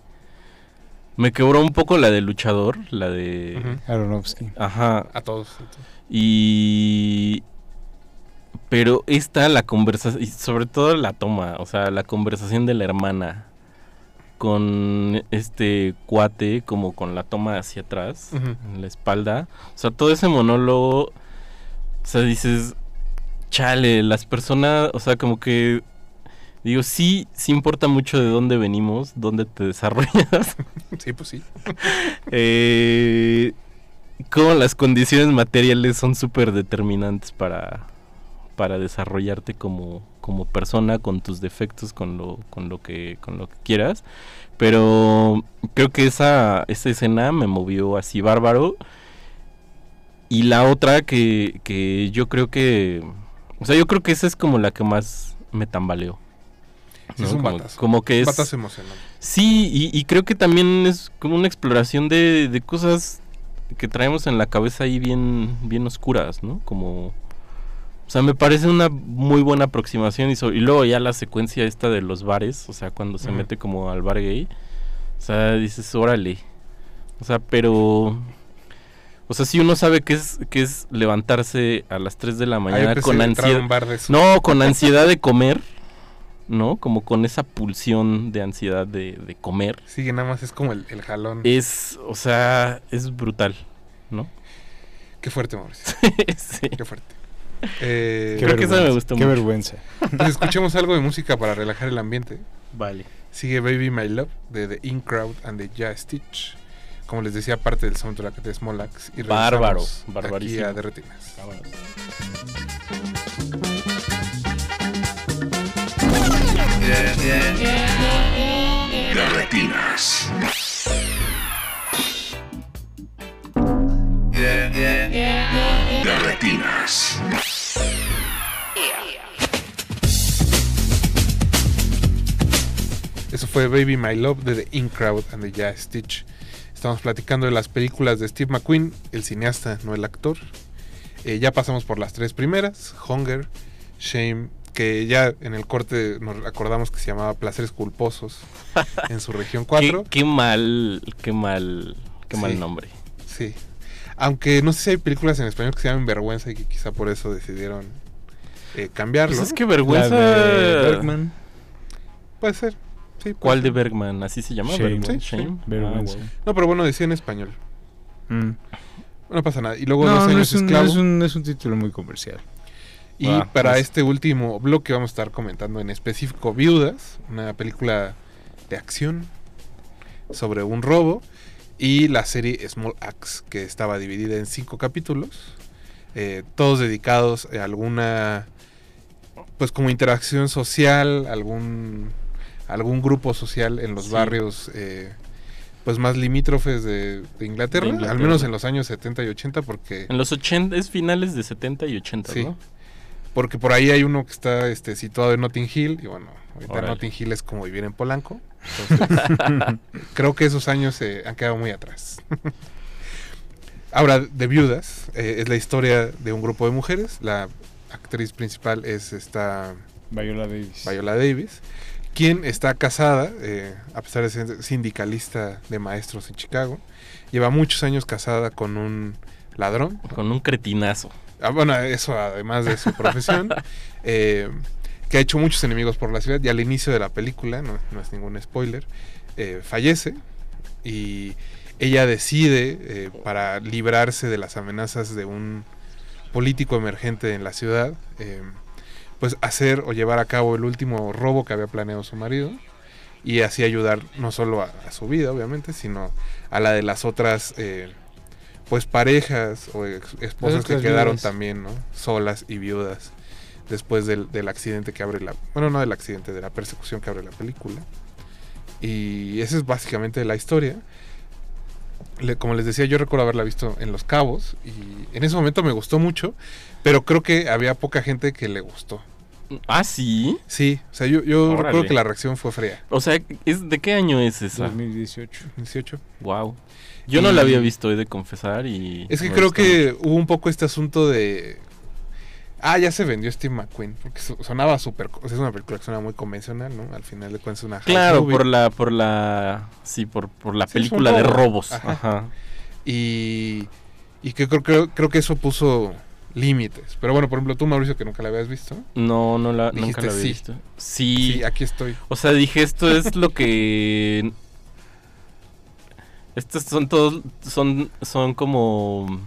me quebró un poco la de luchador, la de... Ujú. Aronofsky. Ajá. A todos. a todos. Y... Pero esta, la conversación, y sobre todo la toma, o sea, la conversación de la hermana con este cuate, como con la toma hacia atrás, en la espalda. O sea, todo ese monólogo, o sea, dices, chale, las personas, o sea, como que, digo, sí, sí importa mucho de dónde venimos, dónde te desarrollas. Sí, pues sí. Eh, cómo las condiciones materiales son súper determinantes para, para desarrollarte como, como persona con tus defectos, con lo, con lo que, con lo que quieras. Pero creo que esa, esa escena me movió así bárbaro. Y la otra que, que yo creo que. O sea, yo creo que esa es como la que más me tambaleó. ¿no? es un como, batazo. como que es. Batazo emocionante. Sí, y, y creo que también es como una exploración de, de cosas que traemos en la cabeza ahí bien, bien oscuras, ¿no? Como... O sea, me parece una muy buena aproximación y, luego ya la secuencia esta de los bares, o sea, cuando se mete como al bar gay, o sea, dices, órale. O sea, pero... O sea, si uno sabe que es, que es levantarse a las 3 de la Ahí mañana con ansiedad... No, con ansiedad de comer, ¿no? Como con esa pulsión de ansiedad de, de comer. Sí, nada más es como el, el jalón. Es, o sea, es brutal, ¿no? Qué fuerte, Mauricio. sí. Qué fuerte. Eh, Creo que esa me gustó Qué mucho. vergüenza. pues escuchemos algo de música para relajar el ambiente. Vale. Sigue Baby My Love de The In Crowd and the Ja Stitch. Como les decía, parte del soundtrack de Small Axe. Y Bárbaro, regresamos Aquí barbarísimo. a Derretinas. De retinas. De retinas. Eso fue Baby My Love de The In Crowd and the Ja Stitch. Estamos platicando de las películas de Steve McQueen, el cineasta, no el actor. Eh, ya pasamos por las tres primeras, Hunger, Shame, que ya en el corte nos acordamos que se llamaba Placeres Culposos en su región 4. Qué, qué mal, qué mal, qué Sí. mal nombre. Sí. Aunque no sé si hay películas en español que se llaman Vergüenza y que quizá por eso decidieron eh, cambiarlo. Pues es que La vergüenza. de Bergman. Puede ser. Sí, puede ¿Cuál de. Bergman? ¿Así se llama? Shame. Bergman? Sí, Shame. Vergüenza. Ah, wow. No, pero bueno, decía en español. Mm. No pasa nada. Y luego No, dos no años es, un, esclavo. es, un, es un título muy comercial. Y Ah, para pues. este último bloque vamos a estar comentando en específico Viudas, una película de acción sobre un robo, y la serie Small Axe, que estaba dividida en cinco capítulos, eh, todos dedicados a alguna, pues como interacción social, algún, algún grupo social en los Sí. barrios, eh, pues más limítrofes de, de Inglaterra, De al menos en los años 70 y 80, porque... En los 80, es finales de 70 y 80, Sí. ¿no? Porque por ahí hay uno que está este, situado en Notting Hill. Y bueno, ahorita. Notting Hill es como vivir en Polanco. Entonces, creo que esos años se han quedado muy atrás. Ahora, de viudas, eh, es la historia de un grupo de mujeres. La actriz principal es esta Viola Davis. Viola Davis, quien está casada, eh, a pesar de ser sindicalista de maestros en Chicago. Lleva muchos años casada con un ladrón. Con un cretinazo. Ah, bueno, eso además de su profesión. eh, que ha hecho muchos enemigos por la ciudad. Y al inicio de la película, no, no es ningún spoiler, eh, fallece. Y ella decide, eh, para librarse de las amenazas de un político emergente en la ciudad, eh, pues hacer o llevar a cabo el último robo que había planeado su marido y así ayudar no solo a, a su vida, obviamente, sino a la de las otras, eh, pues parejas o ex- esposas que quedaron viudas. también, ¿no? Solas y viudas después del, del accidente que abre la, bueno, no del accidente, de la persecución que abre la película. Y esa es básicamente la historia. Le- como les decía, yo recuerdo haberla visto en Los Cabos y en ese momento me gustó mucho, pero creo que había poca gente que le gustó. Ah, sí. Sí, o sea, yo, yo Órale. recuerdo que la reacción fue fría. O sea, ¿es, ¿de qué año es esa? 2018. 18. Wow. Yo no la había visto, he de confesar. y Es que creo que hubo un poco este asunto de... Ah, ya se vendió Steve McQueen, porque so- sonaba súper... O sea, es una película que suena muy convencional, ¿no? Al final de cuentas es una... Claro, movie. por la, por la, sí, por, por la Sí, película de robo. robos. Ajá. Ajá. Y, y que creo, creo, creo que eso puso límites. Pero bueno, por ejemplo, tú, Mauricio, que nunca la habías visto. No, no la, Dijiste nunca la había sí. visto. Sí, Sí, aquí estoy. o sea, dije, esto es lo que... Estos son todos, son, son como...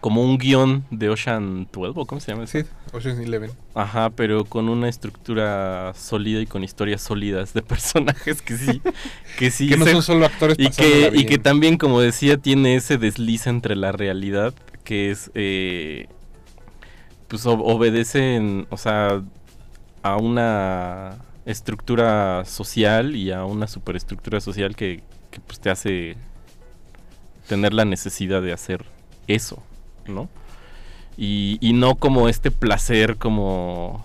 Como un guion de Ocean 12, ¿o ¿cómo se llama eso? Sí, Ocean's Eleven. Ajá, pero con una estructura sólida y con historias sólidas de personajes que sí, que sí que no son solo actores y que, y que también, como decía, tiene ese desliz entre la realidad que es, eh, pues ob- obedecen, o sea, a una estructura social y a una superestructura social que, que pues te hace tener la necesidad de hacer eso, ¿no? Y, y no como este placer como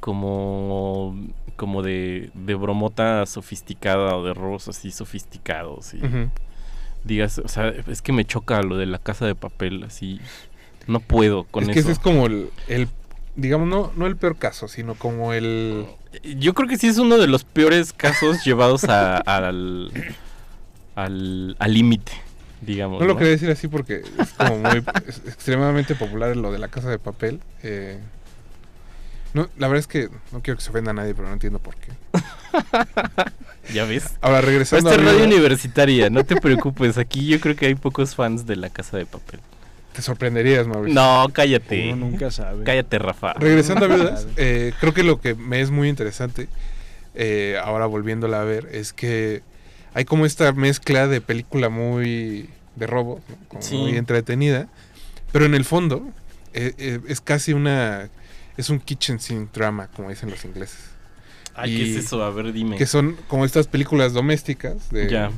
como como de, de bromota sofisticada o de robos así sofisticados y. digas, o sea, es que me choca lo de la casa de papel, así no puedo con es que eso. ese es como el, el- digamos, no, no el peor caso, sino como el... Yo creo que sí es uno de los peores casos llevados a- al al al límite, digamos. No lo quería decir así porque es como muy es extremadamente popular lo de la casa de papel. eh, no, la verdad es que no quiero que se ofenda a nadie, pero no entiendo por qué. Ya ves. Ahora, regresando Esta es a radio universitaria, no te preocupes, aquí yo creo que hay pocos fans de la casa de papel. te sorprenderías, Mauricio. No, cállate. Uno nunca sabe. Cállate, Rafa. Regresando a Viudas, eh, creo que lo que me es muy interesante, eh, ahora volviéndola a ver, es que hay como esta mezcla de película muy de robo, ¿no? Como Sí. muy entretenida, pero en el fondo eh, eh, es casi una... Es un kitchen sink drama, como dicen los ingleses. Ay, ¿qué es eso? A ver, dime. Que son como estas películas domésticas de, Ya,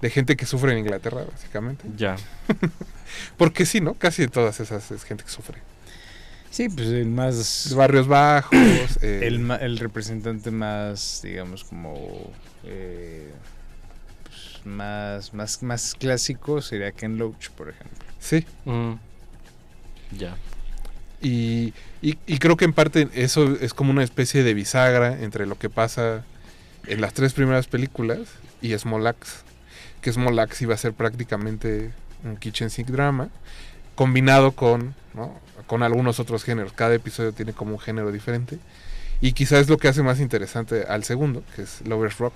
de gente que sufre en Inglaterra, básicamente. ya. Porque sí, ¿no? Casi todas esas es gente que sufre. Sí, pues el más. Barrios bajos. eh, El, ma- el representante más, digamos, como. eh, pues, más, más, más clásico sería Ken Loach, por ejemplo. Sí. Mm. Ya. Y, y- y creo que en parte eso es como una especie de bisagra entre lo que pasa en las tres primeras películas y Small Axe. Que Small Axe iba a ser prácticamente un kitchen sink drama combinado con, ¿no? con algunos otros géneros. Cada episodio tiene como un género diferente. Y quizás es lo que hace más interesante al segundo, que es Lovers Rock.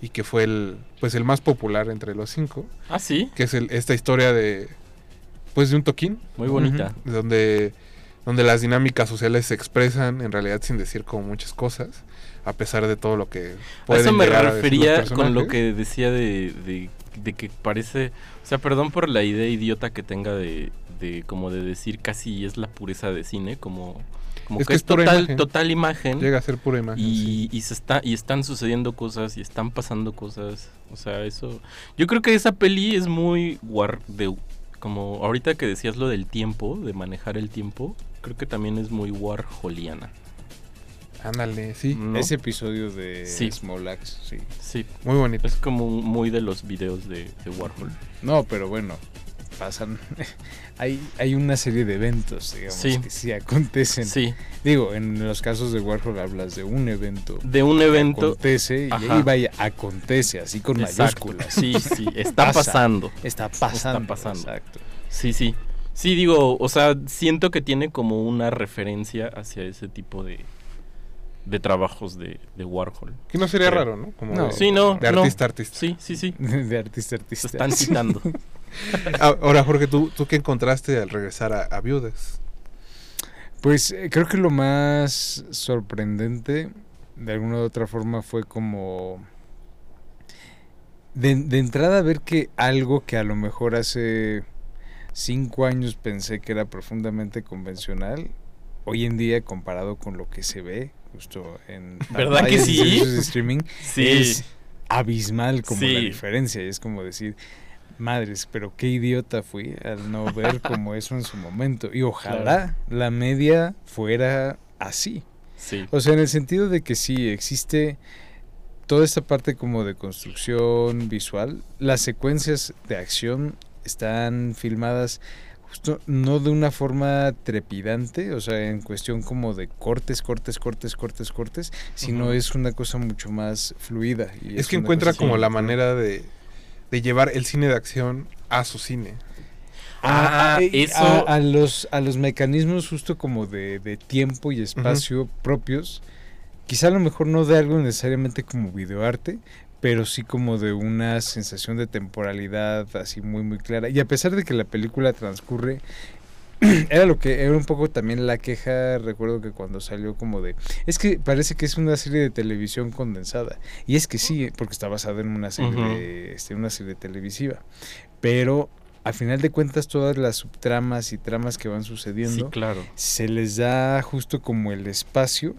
Y que fue el, pues el más popular entre los cinco. Ah, sí. Que es el- esta historia de, pues de un toquín Muy bonita. donde, donde las dinámicas sociales se expresan en realidad sin decir como muchas cosas, a pesar de todo lo que A pueden eso me llegar a refería con lo que decía de, de, de que parece... O sea, perdón por la idea idiota que tenga de, de como de decir casi es la pureza de cine, como, como Es que, que es total, imagen. total imagen. Llega a ser pura imagen. sí. y, y se está y están sucediendo cosas y están pasando cosas o sea eso yo creo que esa peli es muy war de como ahorita que decías lo del tiempo de manejar el tiempo creo que también es muy warholiana Ándale, sí, ¿no? Ese episodio de Sí. Small Axe, sí. sí muy bonito. es como muy de los videos de, de Warhol No, pero bueno, pasan. hay, hay una serie de eventos, digamos, Sí. que sí acontecen. Sí, Digo, en los casos de Warhol hablas de un evento. de un evento. Acontece, y ahí vaya, acontece, así con Exacto. mayúsculas. Sí, sí, está Pasa. pasando. Está pasando. Está pasando. Exacto. Sí, sí. Sí, digo, o sea, siento que tiene como una referencia hacia ese tipo de, de trabajos de, de Warhol. Que no sería Creo. raro, ¿no? Como No. de, Sí, no, de no. artista a artista. Sí, sí, sí. De artista a Se artista. están citando. Ah, Ahora, Jorge, ¿tú, ¿tú qué encontraste al regresar a, a Viudas? Pues eh, creo que lo más sorprendente, de alguna u otra forma, fue como... De, de entrada ver que algo que a lo mejor hace cinco años pensé que era profundamente convencional, hoy en día comparado con lo que se ve justo en ¿Verdad que sí? de streaming, Sí. es abismal como la diferencia. y Es como decir, madres, pero qué idiota fui al no ver como eso en su momento. Y ojalá la media fuera así. Sí. O sea, en el sentido de que sí existe toda esta parte como de construcción visual, las secuencias de acción están filmadas justo no de una forma trepidante, o sea, en cuestión como de cortes, cortes, cortes, cortes, cortes, sino es una cosa mucho más fluida. y Es que encuentra como la manera de, de llevar el cine de acción a su cine. Ah, eh, eso. a, a los, a los mecanismos justo como de, de tiempo y espacio propios, quizá a lo mejor no de algo necesariamente como videoarte, pero sí como de una sensación de temporalidad así muy muy clara. Y a pesar de que la película transcurre, era lo que era un poco también la queja, recuerdo que cuando salió como de, es que parece que es una serie de televisión condensada. Y es que sí, porque está basada en una serie, de, este, una serie televisiva. Pero a final de cuentas todas las subtramas y tramas que van Sí, sucediendo claro. se les da justo como el espacio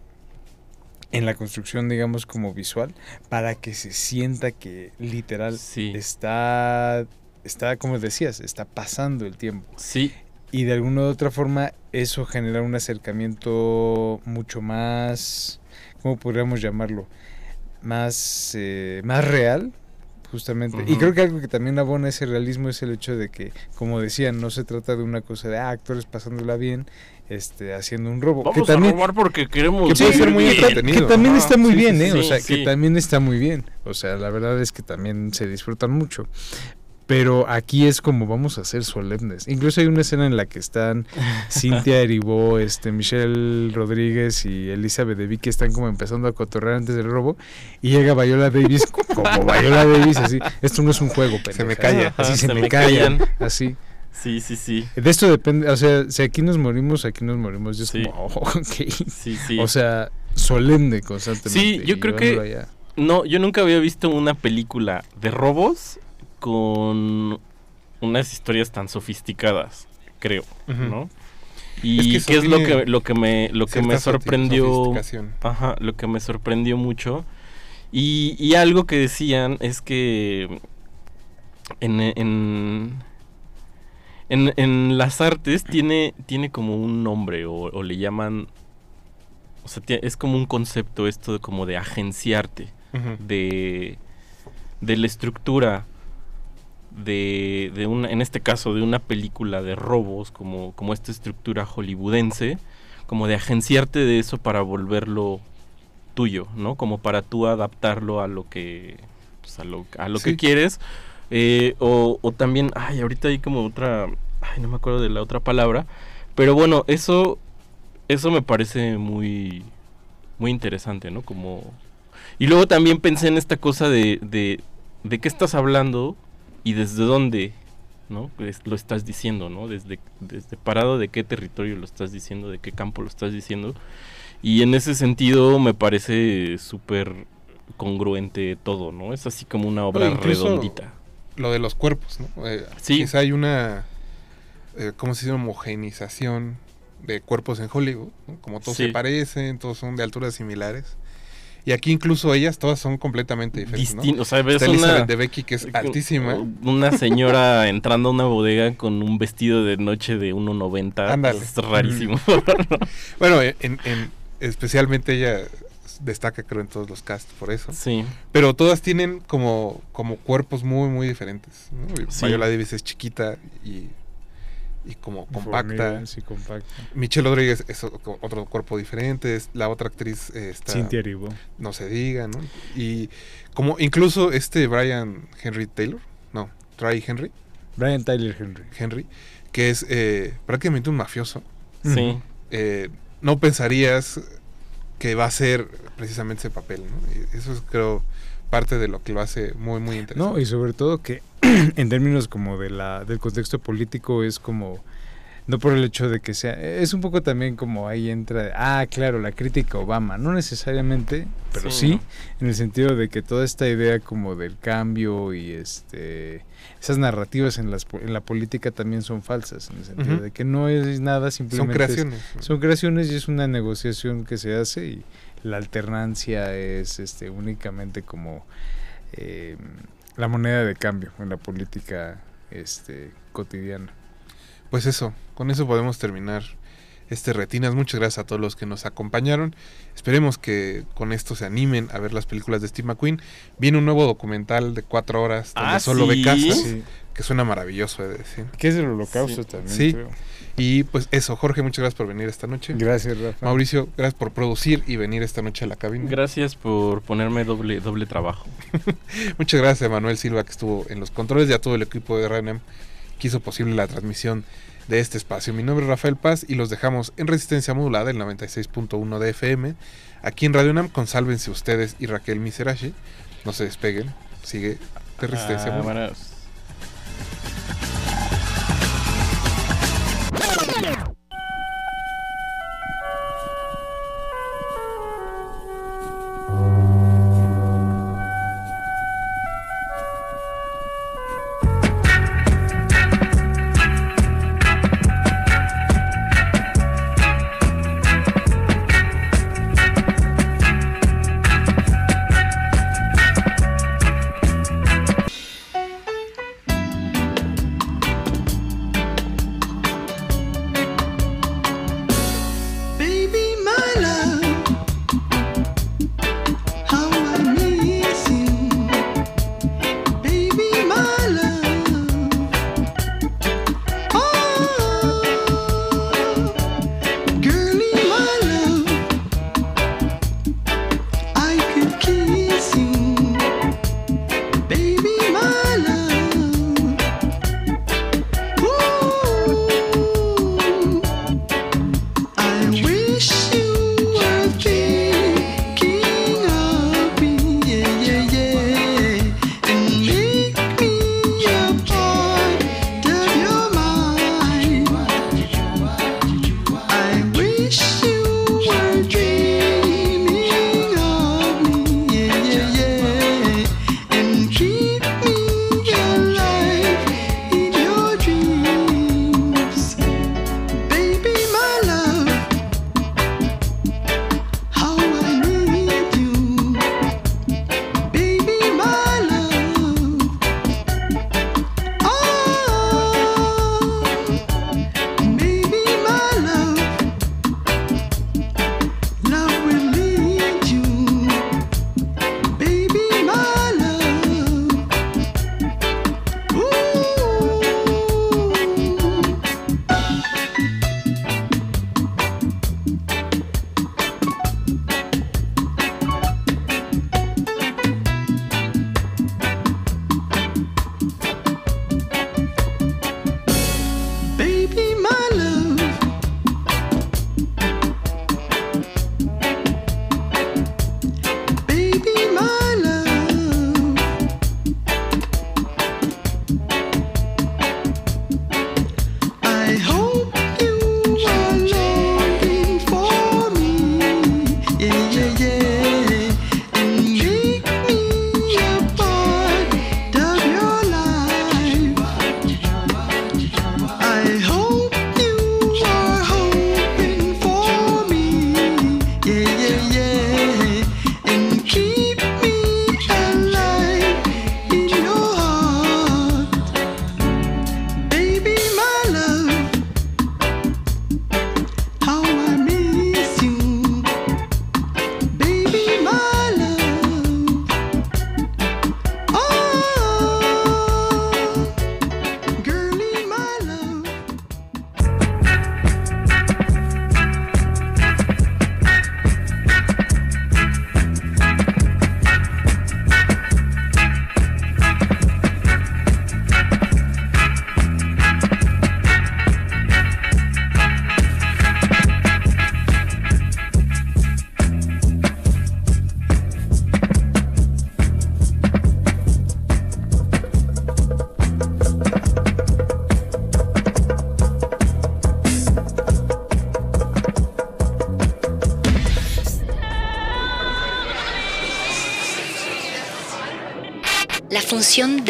en la construcción, digamos, como visual, para que se sienta que literal Sí. está, está, como decías, está pasando el tiempo. Sí, Y de alguna u otra forma eso genera un acercamiento mucho más, ¿cómo podríamos llamarlo? Más, eh, más real, justamente. Y creo que algo que también abona ese realismo es el hecho de que, como decían, no se trata de una cosa de ah, actores pasándola bien, este, haciendo un robo. vamos que también, a robar porque queremos. Que puede ser muy bien. entretenido. que también Ajá, está muy sí, bien, sí, ¿eh? o sí, sea, sí. que también está muy bien. O sea, la verdad es que también se disfrutan mucho. Pero aquí es como vamos a ser solemnes. Incluso hay una escena en la que están Cintia Eribó, este, Michelle Rodríguez y Elizabeth de que están como empezando a cotorrear antes del robo. Y llega Viola Davis como Viola Davis, así. Esto no es un juego, Se me pendeja". calla. Así Ajá, se, se me, me callan. callan. Así. Sí, sí, sí. De esto depende, o sea, si aquí nos morimos, aquí nos morimos. Yo es Sí. como, "Oh, ok. Sí, sí. O sea, solemne constantemente. Sí, yo creo que- allá. No, yo nunca había visto una película de robos con unas historias tan sofisticadas, creo. ¿no? Es Y que eso qué es lo que lo que me lo que me sorprendió, ajá, lo que me sorprendió mucho y, y algo que decían es que en, en en, en las artes tiene tiene como un nombre o, o le llaman o sea, es como un concepto esto de como de agenciarte de, de la estructura de, de una, en este caso, de una película de robos, como, como esta estructura hollywoodense, como de agenciarte de eso para volverlo tuyo, ¿no? Como para tú adaptarlo a lo que, pues, a lo, a lo Sí. que quieres. Eh, o, o también, ay, ahorita hay como otra, ay, no me acuerdo de la otra palabra, pero bueno, eso, eso me parece muy, muy interesante, ¿no? Como... Y luego también pensé en esta cosa de, de, de qué estás hablando y desde dónde, ¿no? Es- lo estás diciendo, ¿no? Desde, desde parado de qué territorio lo estás diciendo, de qué campo lo estás diciendo. Y en ese sentido me parece súper congruente todo, ¿no? Es así como una obra incluso- redondita. Lo de los cuerpos, ¿no? Eh, Sí. Quizá hay una, eh, ¿cómo se dice? Homogenización de cuerpos en Hollywood, ¿no? Como todos Sí. se parecen, todos son de alturas similares. Y aquí incluso ellas todas son completamente diferentes, ¿no? Distin- O sea, ves Está Elizabeth una, de Becky, que es altísima. una señora entrando a una bodega con un vestido de noche de 1.90. Ándale. Es rarísimo. Bueno, en, en- especialmente ella destaca creo en todos los casts por eso. Sí. Pero todas tienen como, como cuerpos muy, muy diferentes. ¿no? Sí. Viola Davis es chiquita y, y como compacta. Sí, compacta. Michelle Rodríguez es otro cuerpo diferente. es- La otra actriz eh, está, Cynthia Erivo. no se diga, ¿no? Y como incluso este Brian Henry Taylor, no, Try Henry, Brian Tyler Henry. Henry, que es eh, prácticamente un mafioso. Sí. eh, no pensarías que va a ser precisamente ese papel, ¿no? Y eso es creo parte de lo que lo hace muy muy interesante. No, y sobre todo que en términos como de la del contexto político es como no por el hecho de que sea es un poco también como ahí entra ah claro la crítica Obama no necesariamente pero Sí, sí, ¿no? en el sentido de que toda esta idea como del cambio y este esas narrativas en las en la política también son falsas en el sentido de que no es nada Son simplemente es- creaciones. ¿no? son creaciones y es una negociación que se hace y la alternancia es este únicamente como eh, la moneda de cambio en la política este cotidiana. Pues eso, con eso podemos terminar este Retinas. Muchas gracias a todos los que nos acompañaron. Esperemos que con esto se animen a ver las películas de Steve McQueen. Viene un nuevo documental de cuatro horas donde Ah, solo ve casas, Sí. que suena maravilloso, de decir. Que es el holocausto Sí. también. Sí. creo. Y pues eso, Jorge, muchas gracias por venir esta noche. Gracias, Rafa. Mauricio, gracias por producir y venir esta noche a la cabina. Gracias por ponerme doble, doble trabajo. Muchas gracias a Manuel Silva que estuvo en los controles y a todo el equipo de RNM que hizo posible la transmisión de este espacio. Mi nombre es Rafael Paz y los dejamos en Resistencia Modulada, el 96.1 de FM, aquí en Radio UNAM con Sálvense Ustedes y Raquel Miserashi. No se despeguen, sigue de Resistencia Ah, Modulada. vámonos.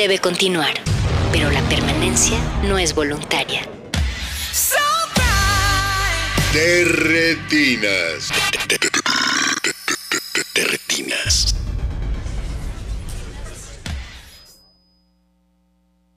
Debe continuar, pero la permanencia no es voluntaria. De retinas. De- de-